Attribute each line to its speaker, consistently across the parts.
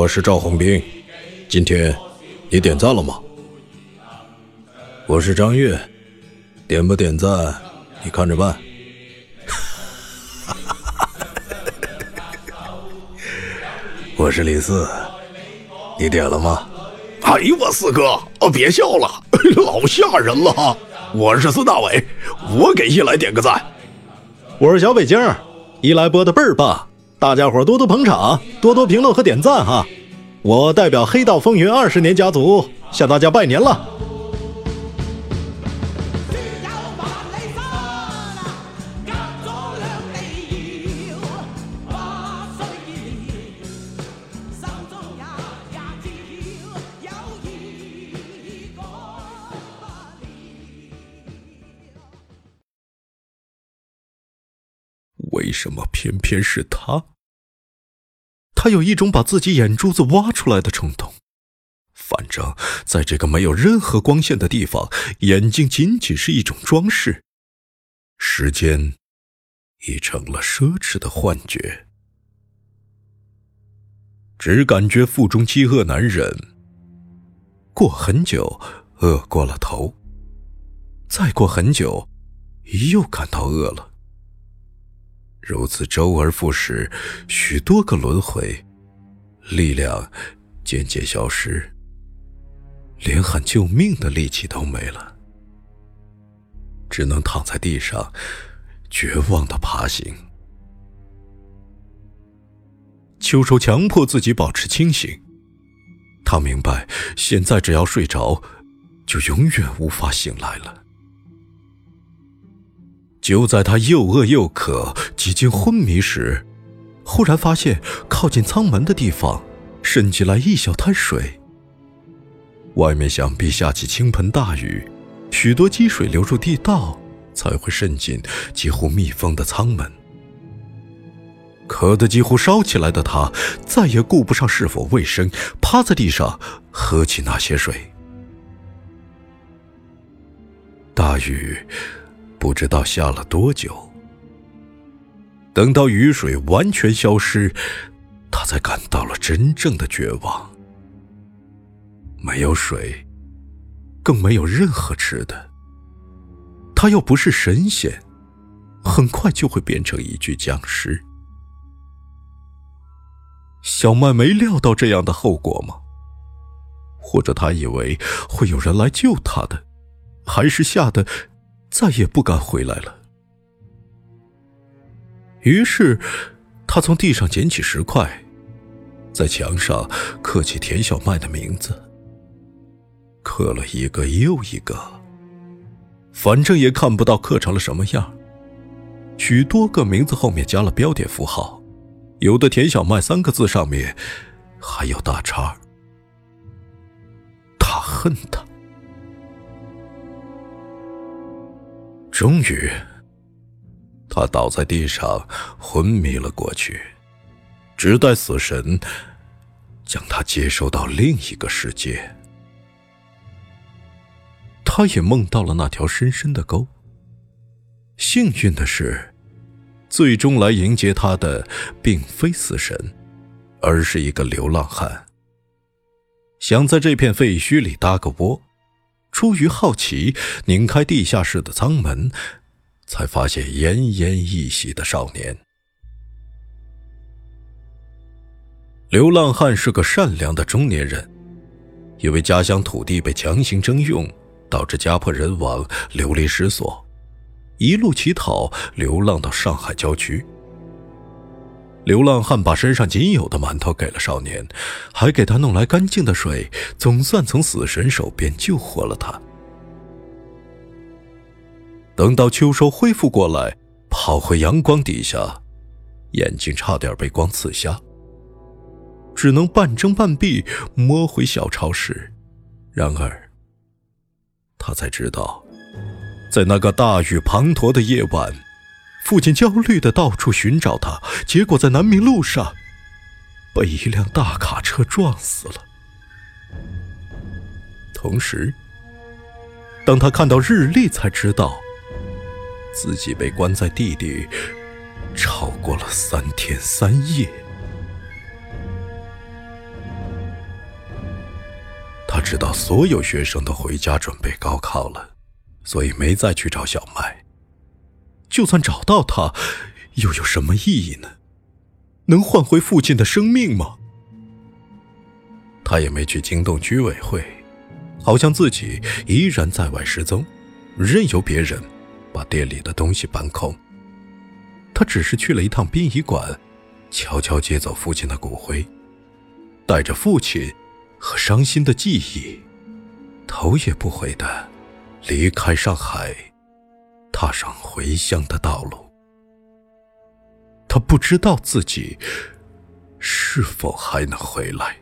Speaker 1: 我是赵红兵，今天你点赞了吗？我是张悦，点不点赞你看着办。我是李四，你点了吗？
Speaker 2: 哎呦我四哥，哦别笑了，老吓人了。我是孙大伟，我给一来点个赞。
Speaker 3: 我是小北京，一来播的倍儿棒，大家伙多多捧场，多多评论和点赞哈。我代表黑道风云二十年家族向大家拜年了。
Speaker 1: 为什么偏偏是他？
Speaker 3: 他有一种把自己眼珠子挖出来的冲动。
Speaker 1: 反正，在这个没有任何光线的地方，眼睛仅仅是一种装饰。时间已成了奢侈的幻觉，只感觉腹中饥饿难忍。过很久，饿过了头；再过很久，又感到饿了。如此周而复始，许多个轮回，力量渐渐消失，连喊救命的力气都没了，只能躺在地上，绝望的爬行。秋收强迫自己保持清醒，他明白，现在只要睡着，就永远无法醒来了。就在他又饿又渴、几近昏迷时，忽然发现靠近舱门的地方渗进来一小滩水。外面想必下起倾盆大雨，许多积水流入地道，才会渗进几乎密封的舱门。渴得几乎烧起来的他，再也顾不上是否卫生，趴在地上喝起那些水。大雨。不知道下了多久，等到雨水完全消失，他才感到了真正的绝望。没有水，更没有任何吃的。他又不是神仙，很快就会变成一具僵尸。小麦没料到这样的后果吗？或者他以为会有人来救他的，还是吓得？再也不敢回来了。于是，他从地上捡起石块，在墙上刻起田小麦的名字，刻了一个又一个，反正也看不到刻成了什么样。许多个名字后面加了标点符号，有的“田小麦”三个字上面还有大叉。他恨他。终于，他倒在地上，昏迷了过去，只待死神将他接收到另一个世界。他也梦到了那条深深的沟。幸运的是，最终来迎接他的并非死神，而是一个流浪汉，想在这片废墟里搭个窝。出于好奇，拧开地下室的舱门，才发现奄奄一息的少年。流浪汉是个善良的中年人，因为家乡土地被强行征用，导致家破人亡、流离失所，一路乞讨，流浪到上海郊区。流浪汉把身上仅有的馒头给了少年，还给他弄来干净的水，总算从死神手边救活了他。等到秋收恢复过来，跑回阳光底下，眼睛差点被光刺瞎，只能半睁半闭摸回小超市。然而，他才知道，在那个大雨滂沱的夜晚。父亲焦虑的到处寻找他，结果在南明路上被一辆大卡车撞死了。同时，当他看到日历，才知道自己被关在地里超过了三天三夜。他知道所有学生都回家准备高考了，所以没再去找小麦。就算找到他，又有什么意义呢？能换回父亲的生命吗？他也没去惊动居委会，好像自己依然在外失踪，任由别人把店里的东西搬空。他只是去了一趟殡仪馆，悄悄接走父亲的骨灰，带着父亲和伤心的记忆，头也不回的离开上海。踏上回乡的道路，他不知道自己是否还能回来。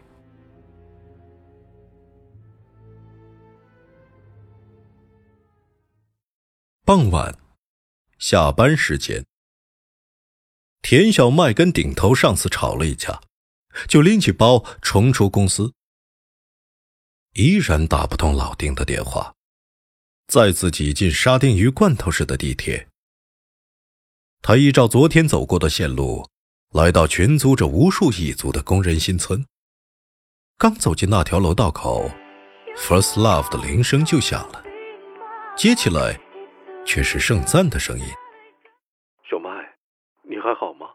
Speaker 1: 傍晚，下班时间，田小麦跟顶头上司吵了一架，就拎起包冲出公司，依然打不通老丁的电话。再次挤进沙丁鱼罐头似的地铁。他依照昨天走过的线路，来到群租着无数蚁族的工人新村。刚走进那条楼道口，First Love 的铃声就响了，接起来，却是盛赞的声音：“
Speaker 4: 小麦，你还好吗？”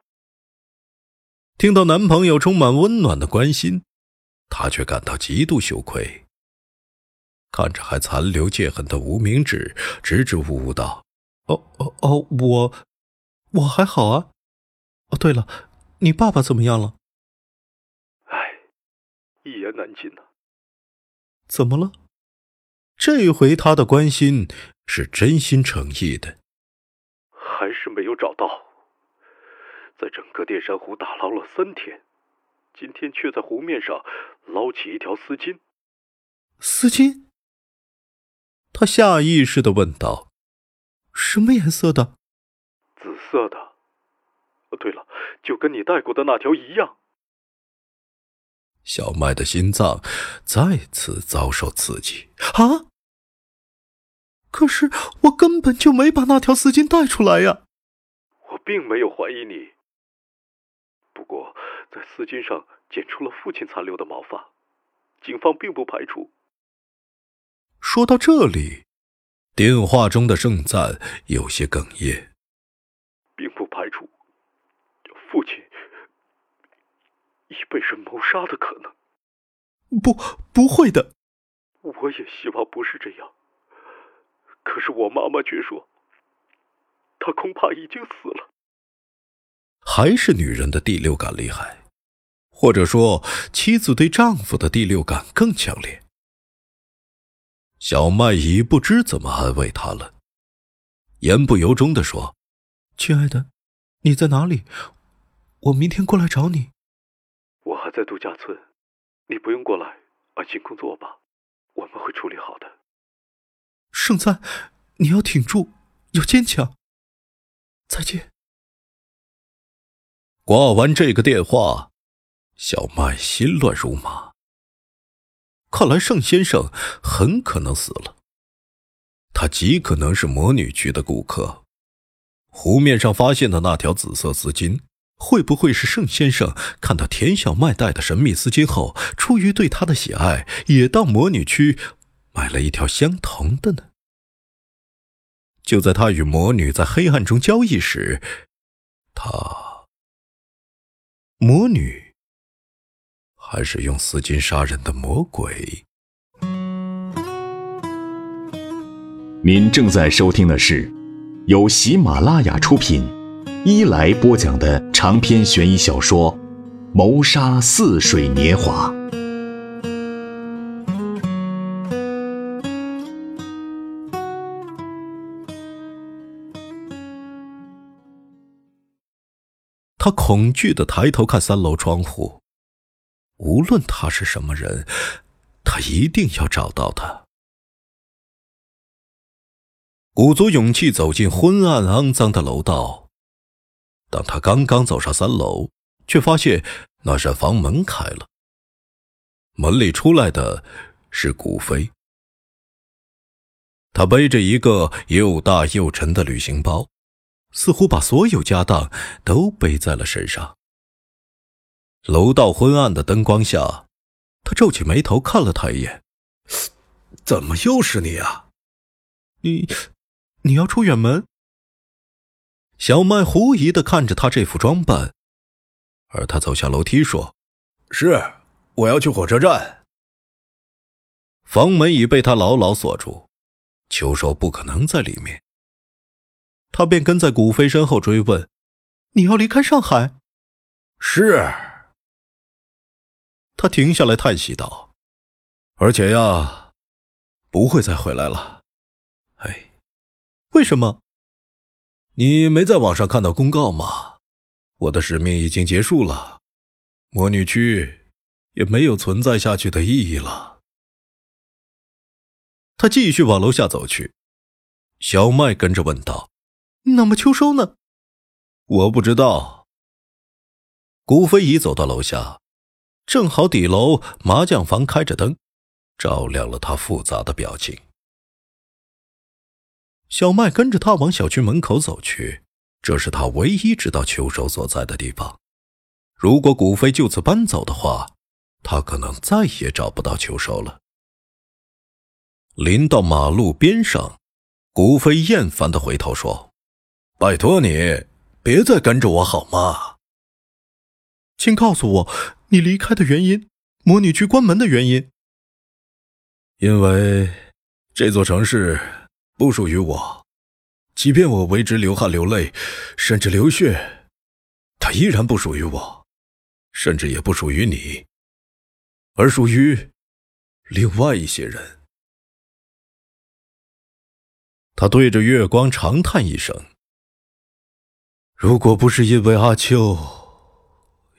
Speaker 1: 听到男朋友充满温暖的关心，她却感到极度羞愧。看着还残留戒痕的无名指，支支吾吾道：“
Speaker 3: 哦哦哦，我我还好啊。哦，对了，你爸爸怎么样了？”
Speaker 4: 唉，一言难尽呐。
Speaker 1: 怎么了？这回他的关心是真心诚意的。
Speaker 4: 还是没有找到，在整个淀山湖打捞了三天，今天却在湖面上捞起一条丝巾。
Speaker 1: 丝巾？他下意识的问道：“什么颜色的？”“
Speaker 4: 紫色的。”“对了，就跟你带过的那条一样。”
Speaker 1: 小麦的心脏再次遭受刺激。啊！可是我根本就没把那条丝巾带出来呀！
Speaker 4: 我并没有怀疑你。不过，在丝巾上检出了父亲残留的毛发，警方并不排除。
Speaker 1: 说到这里，电话中的盛赞有些哽咽，
Speaker 4: 并不排除父亲已被人谋杀的可能。
Speaker 1: 不，不会的。
Speaker 4: 我也希望不是这样。可是我妈妈却说，她恐怕已经死了。
Speaker 1: 还是女人的第六感厉害，或者说，妻子对丈夫的第六感更强烈。小麦已不知怎么安慰他了，言不由衷的说：“亲爱的，你在哪里？我明天过来找你。”“
Speaker 4: 我还在度假村，你不用过来，安心工作吧，我们会处理好的。”
Speaker 1: 盛赞，你要挺住，要坚强。再见。挂完这个电话，小麦心乱如麻。看来盛先生很可能死了。他极可能是魔女局的顾客。湖面上发现的那条紫色丝巾，会不会是盛先生看到田小麦带的神秘丝巾后，出于对她的喜爱，也到魔女区买了一条相同的呢？就在他与魔女在黑暗中交易时，他魔女还是用丝巾杀人的魔鬼。
Speaker 5: 您正在收听的是由喜马拉雅出品、伊来播讲的长篇悬疑小说《谋杀似水年华》。
Speaker 1: 他恐惧的抬头看三楼窗户，无论他是什么人，他一定要找到他。鼓足勇气走进昏暗肮脏的楼道。当他刚刚走上三楼，却发现那扇房门开了。门里出来的是古飞。他背着一个又大又沉的旅行包，似乎把所有家当都背在了身上。楼道昏暗的灯光下，他皱起眉头看了他一眼：“
Speaker 2: 怎么又是你啊？
Speaker 1: 你……”你要出远门？小麦狐疑的看着他这副装扮，而他走下楼梯说：“
Speaker 2: 是，我要去火车站。”
Speaker 1: 房门已被他牢牢锁住，秋收不可能在里面。他便跟在古飞身后追问：“你要离开上海？”“
Speaker 2: 是。”
Speaker 1: 他停下来叹息道：“而且呀，不会再回来了。”哎。为什么？你没在网上看到公告吗？我的使命已经结束了，魔女区也没有存在下去的意义了。他继续往楼下走去，小麦跟着问道：“那么秋收呢？”我不知道。古飞已走到楼下，正好底楼麻将房开着灯，照亮了他复杂的表情。小麦跟着他往小区门口走去，这是他唯一知道秋收所在的地方。如果古飞就此搬走的话，他可能再也找不到秋收了。临到马路边上，古飞厌烦的回头说：“拜托你，别再跟着我好吗？请告诉我你离开的原因，魔女区关门的原因。因为这座城市。”不属于我，即便我为之流汗流泪，甚至流血，它依然不属于我，甚至也不属于你，而属于另外一些人。他对着月光长叹一声：“如果不是因为阿秋，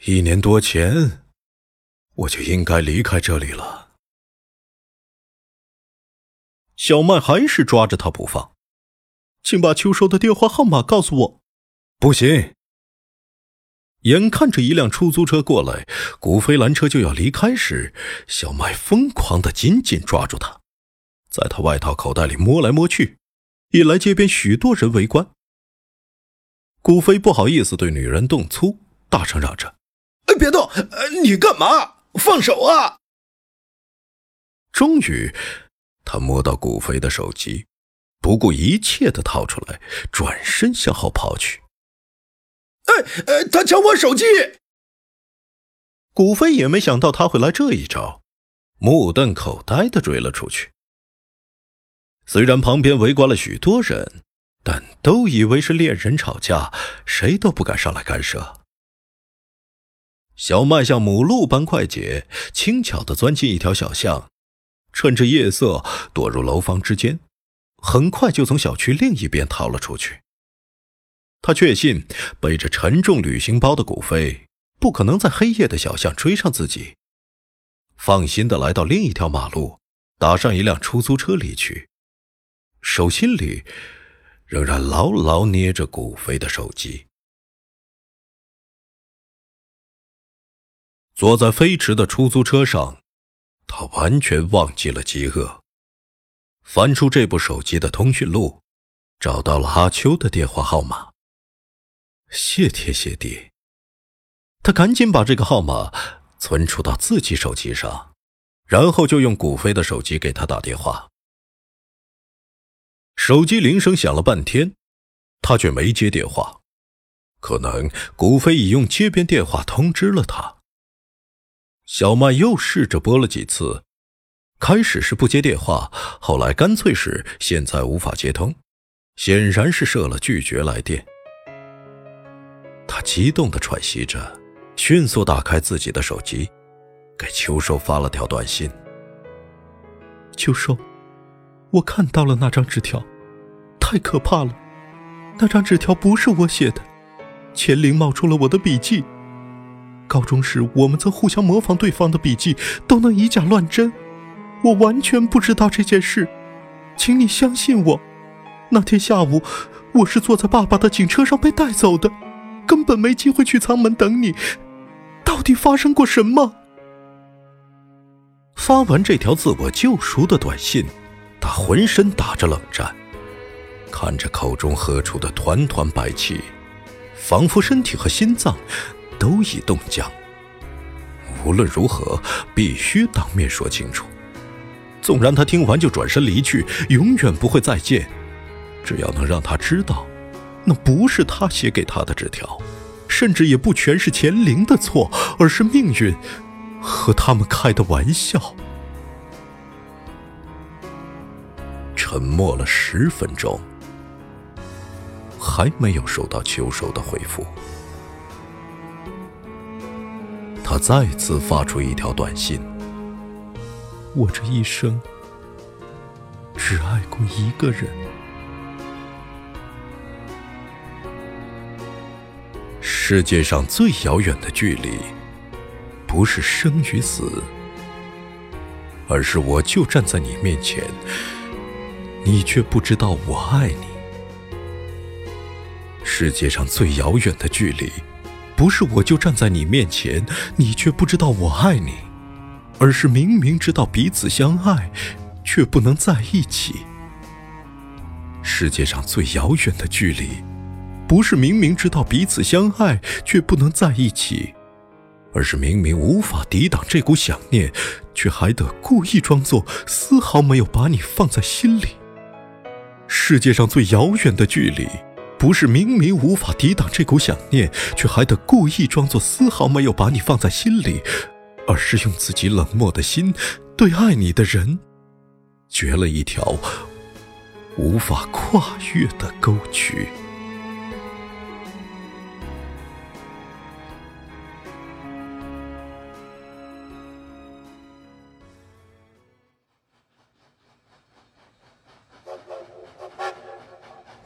Speaker 1: 一年多前，我就应该离开这里了。”小麦还是抓着他不放，请把秋收的电话号码告诉我。不行。眼看着一辆出租车过来，古飞拦车就要离开时，小麦疯狂的紧紧抓住他，在他外套口袋里摸来摸去，引来街边许多人围观。古飞不好意思对女人动粗，大声嚷着：“
Speaker 2: 哎，别动！你干嘛？放手啊！”
Speaker 1: 终于。他摸到古飞的手机，不顾一切的掏出来，转身向后跑去。
Speaker 2: 哎哎，他抢我手机！
Speaker 1: 古飞也没想到他会来这一招，目瞪口呆的追了出去。虽然旁边围观了许多人，但都以为是恋人吵架，谁都不敢上来干涉。小麦像母鹿般快捷，轻巧的钻进一条小巷。趁着夜色躲入楼房之间，很快就从小区另一边逃了出去。他确信背着沉重旅行包的古飞不可能在黑夜的小巷追上自己，放心的来到另一条马路，打上一辆出租车离去，手心里仍然牢牢捏着古飞的手机。坐在飞驰的出租车上。他完全忘记了饥饿，翻出这部手机的通讯录，找到了阿秋的电话号码。谢天谢地，他赶紧把这个号码存储到自己手机上，然后就用古飞的手机给他打电话。手机铃声响了半天，他却没接电话，可能古飞已用街边电话通知了他。小麦又试着拨了几次，开始是不接电话，后来干脆是现在无法接通，显然是设了拒绝来电。他激动的喘息着。迅速打开自己的手机，给秋收发了条短信。
Speaker 6: 秋收，我看到了那张纸条，太可怕了。那张纸条不是我写的，钱玲冒出了我的笔记。高中时我们曾互相模仿对方的笔记，都能以假乱真。我完全不知道这件事，请你相信我。那天下午，我是坐在爸爸的警车上被带走的，根本没机会去舱门等你。到底发生过什么？
Speaker 1: 发完这条自我救赎的短信，他浑身打着冷战，看着口中喝出的团团白气，仿佛身体和心脏都已冻僵。无论如何，必须当面说清楚。纵然他听完就转身离去，永远不会再见，只要能让他知道，那不是他写给他的纸条。甚至也不全是钱灵的错，而是命运和他们开的玩笑。沉默了十分钟，还没有收到秋收的回复。他再次发出一条短信：“
Speaker 6: 我这一生只爱过一个人。”
Speaker 1: 世界上最遥远的距离，不是生与死，而是我就站在你面前，你却不知道我爱你。世界上最遥远的距离，不是我就站在你面前，你却不知道我爱你，而是明明知道彼此相爱，却不能在一起。世界上最遥远的距离。不是明明知道彼此相爱却不能在一起，而是明明无法抵挡这股想念，却还得故意装作丝毫没有把你放在心里。世界上最遥远的距离，不是明明无法抵挡这股想念，却还得故意装作丝毫没有把你放在心里，而是用自己冷漠的心，对爱你的人，掘了一条无法跨越的沟渠。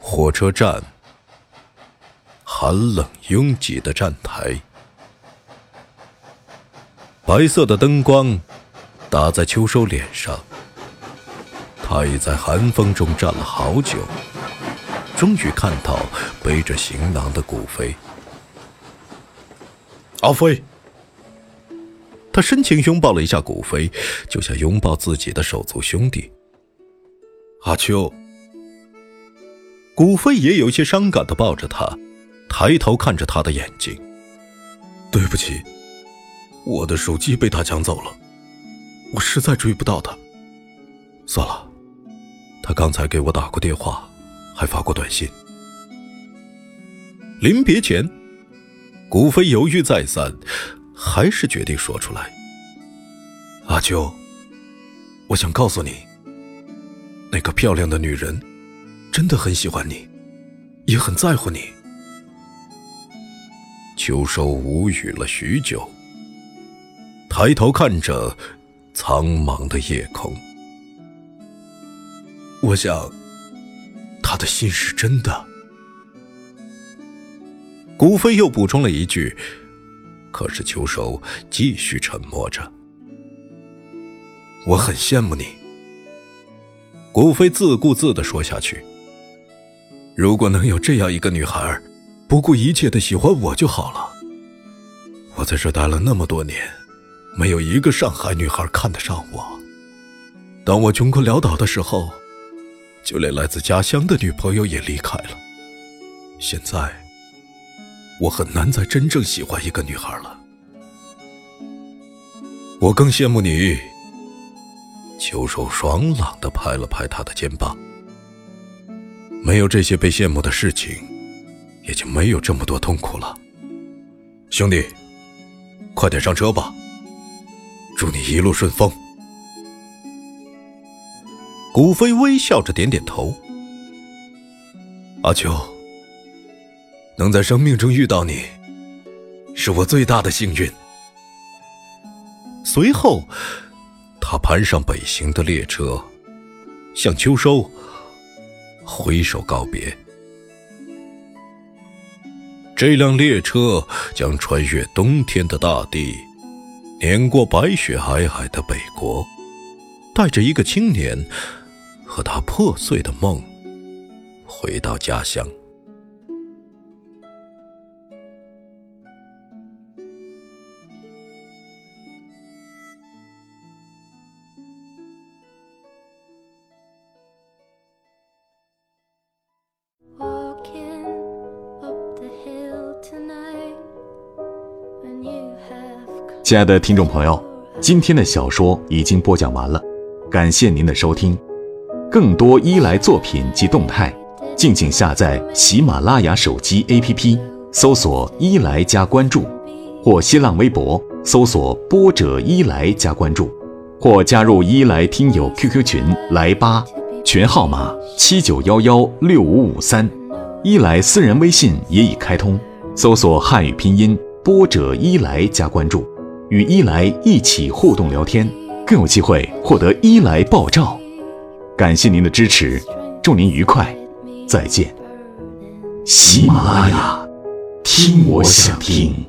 Speaker 1: 火车站，寒冷拥挤的站台，白色的灯光打在秋收脸上。他已在寒风中站了好久，终于看到背着行囊的古飞。
Speaker 2: 阿飞，
Speaker 1: 他深情拥抱了一下古飞，就像拥抱自己的手足兄弟。
Speaker 2: 阿秋。
Speaker 1: 古飞也有些伤感的抱着他，抬头看着他的眼睛。
Speaker 2: 对不起，我的手机被他抢走了，我实在追不到他。
Speaker 1: 算了，他刚才给我打过电话，还发过短信。临别前，古飞犹豫再三，还是决定说出来：“
Speaker 2: 阿秋，我想告诉你，那个漂亮的女人。”真的很喜欢你，也很在乎你。
Speaker 1: 秋收无语了许久，抬头看着苍茫的夜空。
Speaker 2: 我想，他的心是真的。
Speaker 1: 古飞又补充了一句，可是秋收继续沉默着。
Speaker 2: 我很羡慕你。
Speaker 1: 古飞自顾自的说下去。
Speaker 2: 如果能有这样一个女孩，不顾一切的喜欢我就好了。我在这待了那么多年，没有一个上海女孩看得上我。当我穷困潦倒的时候，就连来自家乡的女朋友也离开了。现在，我很难再真正喜欢一个女孩了。我更羡慕你。秋收爽朗的拍了拍他的肩膀。没有这些被羡慕的事情，也就没有这么多痛苦了。兄弟，快点上车吧。祝你一路顺风。
Speaker 1: 古飞微笑着点点头。
Speaker 2: 阿秋，能在生命中遇到你，是我最大的幸运。
Speaker 1: 随后，他攀上北行的列车，向秋收挥手告别。这辆列车将穿越冬天的大地，碾过白雪皑皑的北国，带着一个青年和他破碎的梦，回到家乡。
Speaker 5: 亲爱的听众朋友，今天的小说已经播讲完了，感谢您的收听。更多伊莱作品及动态，敬请下载喜马拉雅手机 APP，搜索“伊莱”加关注，或新浪微博搜索“波者伊莱”加关注，或加入伊莱听友 QQ 群来吧，群号码七九幺幺六五五三，伊莱私人微信也已开通，搜索汉语拼音“波者伊莱”加关注。与伊莱一起互动聊天，更有机会获得伊莱爆照。感谢您的支持，祝您愉快，再见。喜马拉雅，听我想听。